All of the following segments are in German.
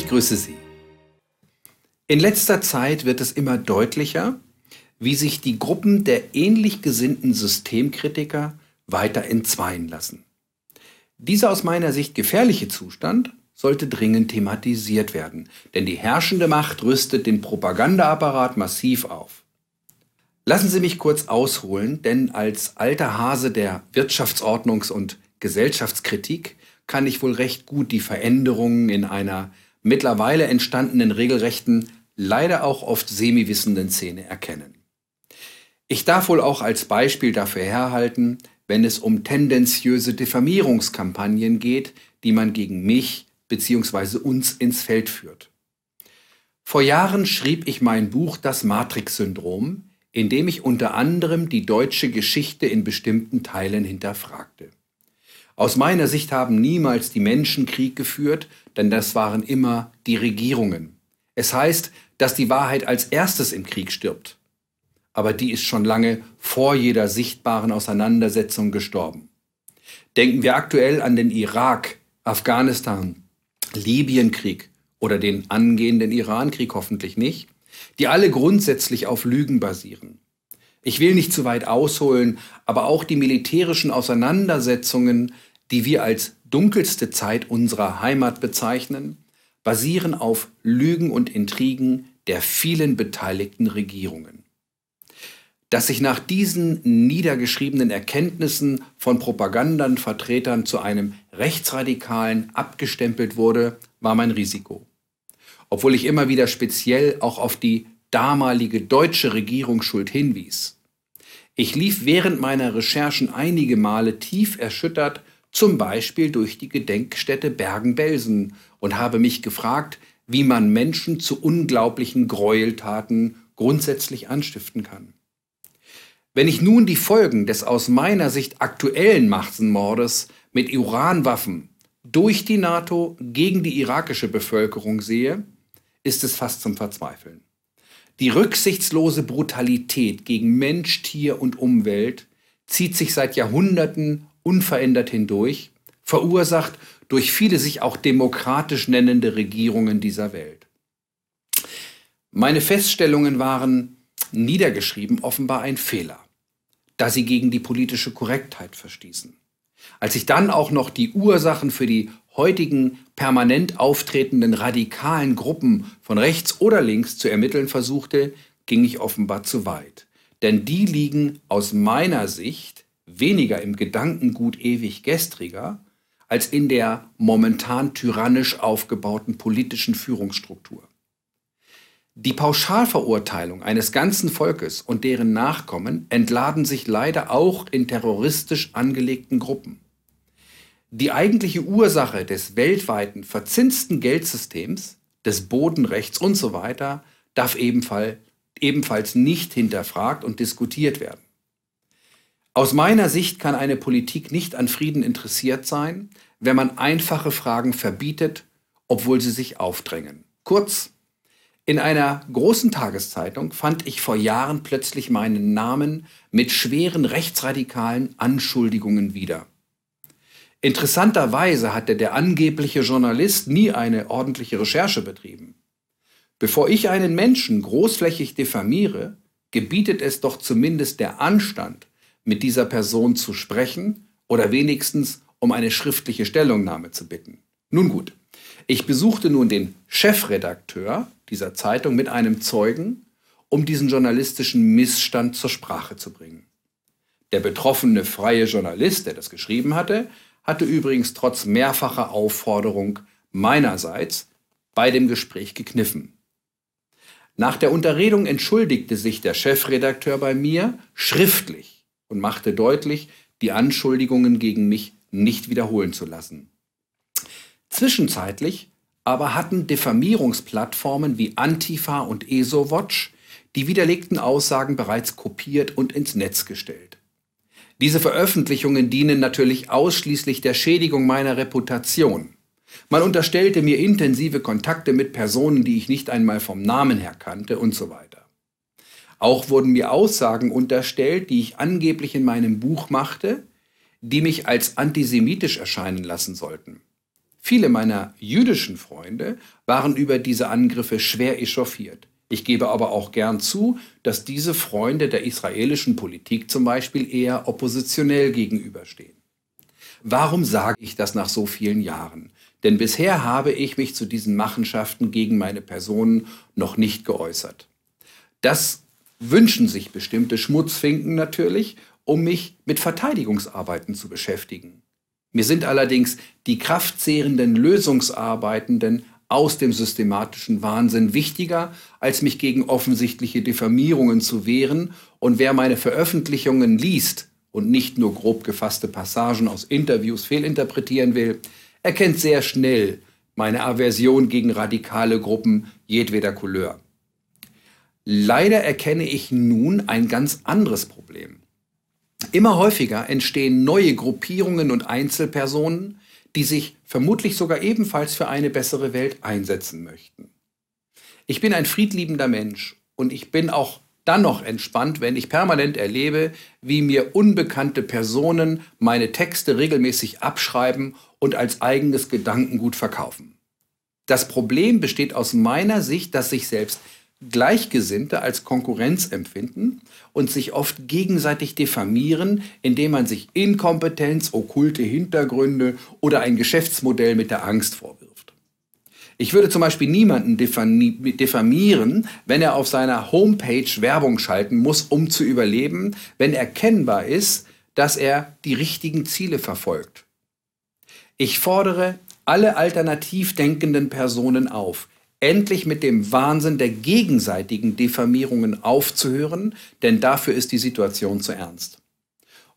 Ich grüße Sie. In letzter Zeit wird es immer deutlicher, wie sich die Gruppen der ähnlich gesinnten Systemkritiker weiter entzweien lassen. Dieser aus meiner Sicht gefährliche Zustand sollte dringend thematisiert werden, denn die herrschende Macht rüstet den Propagandaapparat massiv auf. Lassen Sie mich kurz ausholen, denn als alter Hase der Wirtschaftsordnungs- und Gesellschaftskritik kann ich wohl recht gut die Veränderungen in einer mittlerweile entstandenen regelrechten, leider auch oft semi-wissenden Szene erkennen. Ich darf wohl auch als Beispiel dafür herhalten, wenn es um tendenziöse Diffamierungskampagnen geht, die man gegen mich bzw. uns ins Feld führt. Vor Jahren schrieb ich mein Buch Das Matrix-Syndrom, in dem ich unter anderem die deutsche Geschichte in bestimmten Teilen hinterfragte. Aus meiner Sicht haben niemals die Menschen Krieg geführt, denn das waren immer die Regierungen. Es heißt, dass die Wahrheit als erstes im Krieg stirbt. Aber die ist schon lange vor jeder sichtbaren Auseinandersetzung gestorben. Denken wir aktuell an den Irak, Afghanistan, Libyenkrieg oder den angehenden Irankrieg hoffentlich nicht, die alle grundsätzlich auf Lügen basieren. Ich will nicht zu weit ausholen, aber auch die militärischen Auseinandersetzungen, die wir als dunkelste Zeit unserer Heimat bezeichnen, basieren auf Lügen und Intrigen der vielen beteiligten Regierungen. Dass sich nach diesen niedergeschriebenen Erkenntnissen von Propagandanvertretern zu einem Rechtsradikalen abgestempelt wurde, war mein Risiko. Obwohl ich immer wieder speziell auch auf die damalige deutsche Regierungsschuld hinwies. Ich lief während meiner Recherchen einige Male tief erschüttert, zum Beispiel durch die Gedenkstätte Bergen-Belsen und habe mich gefragt, wie man Menschen zu unglaublichen Gräueltaten grundsätzlich anstiften kann. Wenn ich nun die Folgen des aus meiner Sicht aktuellen Massenmordes mit Uranwaffen durch die NATO gegen die irakische Bevölkerung sehe, ist es fast zum Verzweifeln. Die rücksichtslose Brutalität gegen Mensch, Tier und Umwelt zieht sich seit Jahrhunderten unverändert hindurch, verursacht durch viele sich auch demokratisch nennende Regierungen dieser Welt. Meine Feststellungen waren niedergeschrieben offenbar ein Fehler, da sie gegen die politische Korrektheit verstießen. Als ich dann auch noch die Ursachen für die heutigen permanent auftretenden radikalen Gruppen von rechts oder links zu ermitteln versuchte, ging ich offenbar zu weit. Denn die liegen aus meiner Sicht weniger im Gedankengut ewig gestriger als in der momentan tyrannisch aufgebauten politischen Führungsstruktur. Die Pauschalverurteilung eines ganzen Volkes und deren Nachkommen entladen sich leider auch in terroristisch angelegten Gruppen. Die eigentliche Ursache des weltweiten verzinsten Geldsystems, des Bodenrechts und so weiter darf ebenfalls, ebenfalls nicht hinterfragt und diskutiert werden. Aus meiner Sicht kann eine Politik nicht an Frieden interessiert sein, wenn man einfache Fragen verbietet, obwohl sie sich aufdrängen. Kurz, in einer großen Tageszeitung fand ich vor Jahren plötzlich meinen Namen mit schweren rechtsradikalen Anschuldigungen wieder. Interessanterweise hatte der angebliche Journalist nie eine ordentliche Recherche betrieben. Bevor ich einen Menschen großflächig diffamiere, gebietet es doch zumindest der Anstand, mit dieser Person zu sprechen oder wenigstens um eine schriftliche Stellungnahme zu bitten. Nun gut, ich besuchte nun den Chefredakteur dieser Zeitung mit einem Zeugen, um diesen journalistischen Missstand zur Sprache zu bringen. Der betroffene freie Journalist, der das geschrieben hatte, hatte übrigens trotz mehrfacher Aufforderung meinerseits bei dem Gespräch gekniffen. Nach der Unterredung entschuldigte sich der Chefredakteur bei mir schriftlich und machte deutlich, die Anschuldigungen gegen mich nicht wiederholen zu lassen. Zwischenzeitlich aber hatten Diffamierungsplattformen wie Antifa und ESO-Watch die widerlegten Aussagen bereits kopiert und ins Netz gestellt. Diese Veröffentlichungen dienen natürlich ausschließlich der Schädigung meiner Reputation. Man unterstellte mir intensive Kontakte mit Personen, die ich nicht einmal vom Namen her kannte und so weiter. Auch wurden mir Aussagen unterstellt, die ich angeblich in meinem Buch machte, die mich als antisemitisch erscheinen lassen sollten. Viele meiner jüdischen Freunde waren über diese Angriffe schwer echauffiert. Ich gebe aber auch gern zu, dass diese Freunde der israelischen Politik zum Beispiel eher oppositionell gegenüberstehen. Warum sage ich das nach so vielen Jahren? Denn bisher habe ich mich zu diesen Machenschaften gegen meine Personen noch nicht geäußert. Das wünschen sich bestimmte Schmutzfinken natürlich, um mich mit Verteidigungsarbeiten zu beschäftigen. Mir sind allerdings die kraftzehrenden Lösungsarbeitenden aus dem systematischen Wahnsinn wichtiger, als mich gegen offensichtliche Diffamierungen zu wehren. Und wer meine Veröffentlichungen liest und nicht nur grob gefasste Passagen aus Interviews fehlinterpretieren will, erkennt sehr schnell meine Aversion gegen radikale Gruppen jedweder Couleur. Leider erkenne ich nun ein ganz anderes Problem. Immer häufiger entstehen neue Gruppierungen und Einzelpersonen, die sich vermutlich sogar ebenfalls für eine bessere Welt einsetzen möchten. Ich bin ein friedliebender Mensch und ich bin auch dann noch entspannt, wenn ich permanent erlebe, wie mir unbekannte Personen meine Texte regelmäßig abschreiben und als eigenes Gedankengut verkaufen. Das Problem besteht aus meiner Sicht, dass sich selbst Gleichgesinnte als Konkurrenz empfinden und sich oft gegenseitig diffamieren, indem man sich Inkompetenz, okkulte Hintergründe oder ein Geschäftsmodell mit der Angst vorwirft. Ich würde zum Beispiel niemanden diffamieren, wenn er auf seiner Homepage Werbung schalten muss, um zu überleben, wenn erkennbar ist, dass er die richtigen Ziele verfolgt. Ich fordere alle alternativ denkenden Personen auf, endlich mit dem Wahnsinn der gegenseitigen Diffamierungen aufzuhören, denn dafür ist die Situation zu ernst.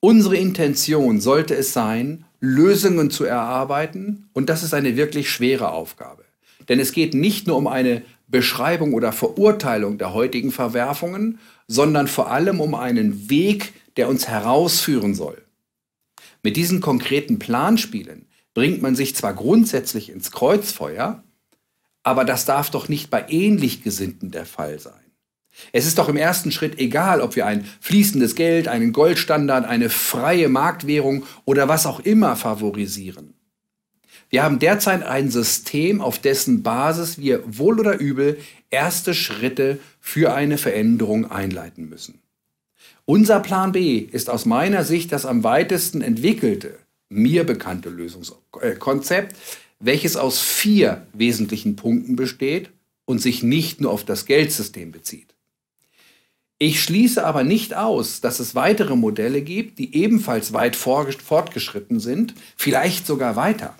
Unsere Intention sollte es sein, Lösungen zu erarbeiten, und das ist eine wirklich schwere Aufgabe. Denn es geht nicht nur um eine Beschreibung oder Verurteilung der heutigen Verwerfungen, sondern vor allem um einen Weg, der uns herausführen soll. Mit diesen konkreten Planspielen bringt man sich zwar grundsätzlich ins Kreuzfeuer, aber das darf doch nicht bei ähnlich Gesinnten der Fall sein. Es ist doch im ersten Schritt egal, ob wir ein fließendes Geld, einen Goldstandard, eine freie Marktwährung oder was auch immer favorisieren. Wir haben derzeit ein System, auf dessen Basis wir wohl oder übel erste Schritte für eine Veränderung einleiten müssen. Unser Plan B ist aus meiner Sicht das am weitesten entwickelte, mir bekannte Lösungskonzept, welches aus vier wesentlichen Punkten besteht und sich nicht nur auf das Geldsystem bezieht. Ich schließe aber nicht aus, dass es weitere Modelle gibt, die ebenfalls weit fortgeschritten sind, vielleicht sogar weiter.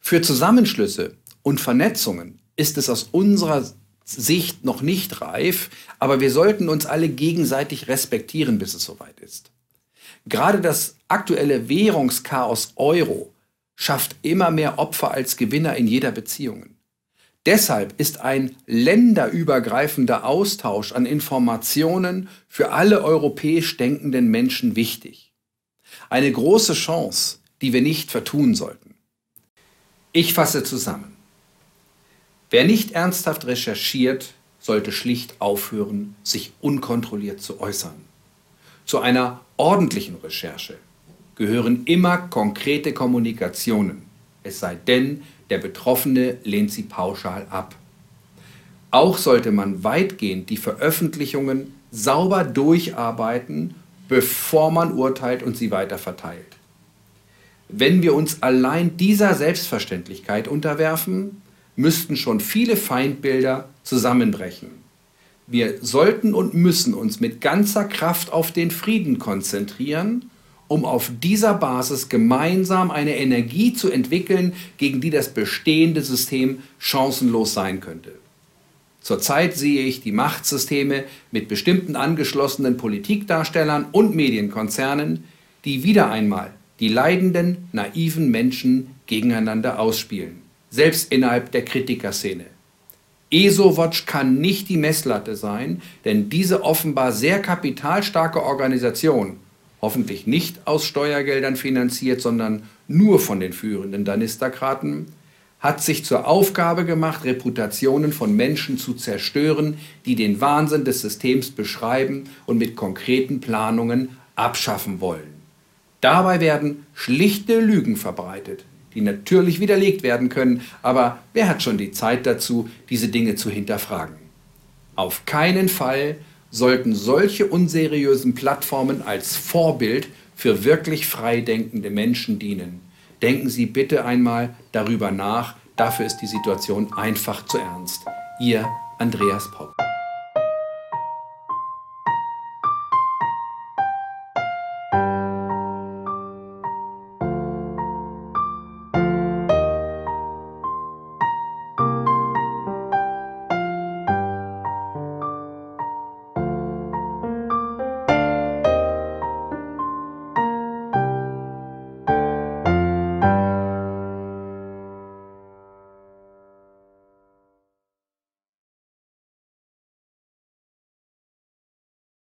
Für Zusammenschlüsse und Vernetzungen ist es aus unserer Sicht noch nicht reif, aber wir sollten uns alle gegenseitig respektieren, bis es soweit ist. Gerade das aktuelle Währungschaos Euro schafft immer mehr Opfer als Gewinner in jeder Beziehung. Deshalb ist ein länderübergreifender Austausch an Informationen für alle europäisch denkenden Menschen wichtig. Eine große Chance, die wir nicht vertun sollten. Ich fasse zusammen. Wer nicht ernsthaft recherchiert, sollte schlicht aufhören, sich unkontrolliert zu äußern. Zu einer ordentlichen Recherche gehören immer konkrete Kommunikationen, es sei denn, der Betroffene lehnt sie pauschal ab. Auch sollte man weitgehend die Veröffentlichungen sauber durcharbeiten, bevor man urteilt und sie weiter verteilt. Wenn wir uns allein dieser Selbstverständlichkeit unterwerfen, müssten schon viele Feindbilder zusammenbrechen. Wir sollten und müssen uns mit ganzer Kraft auf den Frieden konzentrieren um auf dieser Basis gemeinsam eine Energie zu entwickeln, gegen die das bestehende System chancenlos sein könnte. Zurzeit sehe ich die Machtsysteme mit bestimmten angeschlossenen Politikdarstellern und Medienkonzernen, die wieder einmal die leidenden, naiven Menschen gegeneinander ausspielen, selbst innerhalb der Kritikerszene. ESO-Watch kann nicht die Messlatte sein, denn diese offenbar sehr kapitalstarke Organisation hoffentlich nicht aus Steuergeldern finanziert, sondern nur von den führenden Danisterkraten, hat sich zur Aufgabe gemacht, Reputationen von Menschen zu zerstören, die den Wahnsinn des Systems beschreiben und mit konkreten Planungen abschaffen wollen. Dabei werden schlichte Lügen verbreitet, die natürlich widerlegt werden können, aber wer hat schon die Zeit dazu, diese Dinge zu hinterfragen? Auf keinen Fall sollten solche unseriösen Plattformen als Vorbild für wirklich freidenkende Menschen dienen. Denken Sie bitte einmal darüber nach, dafür ist die Situation einfach zu ernst. Ihr Andreas Popp.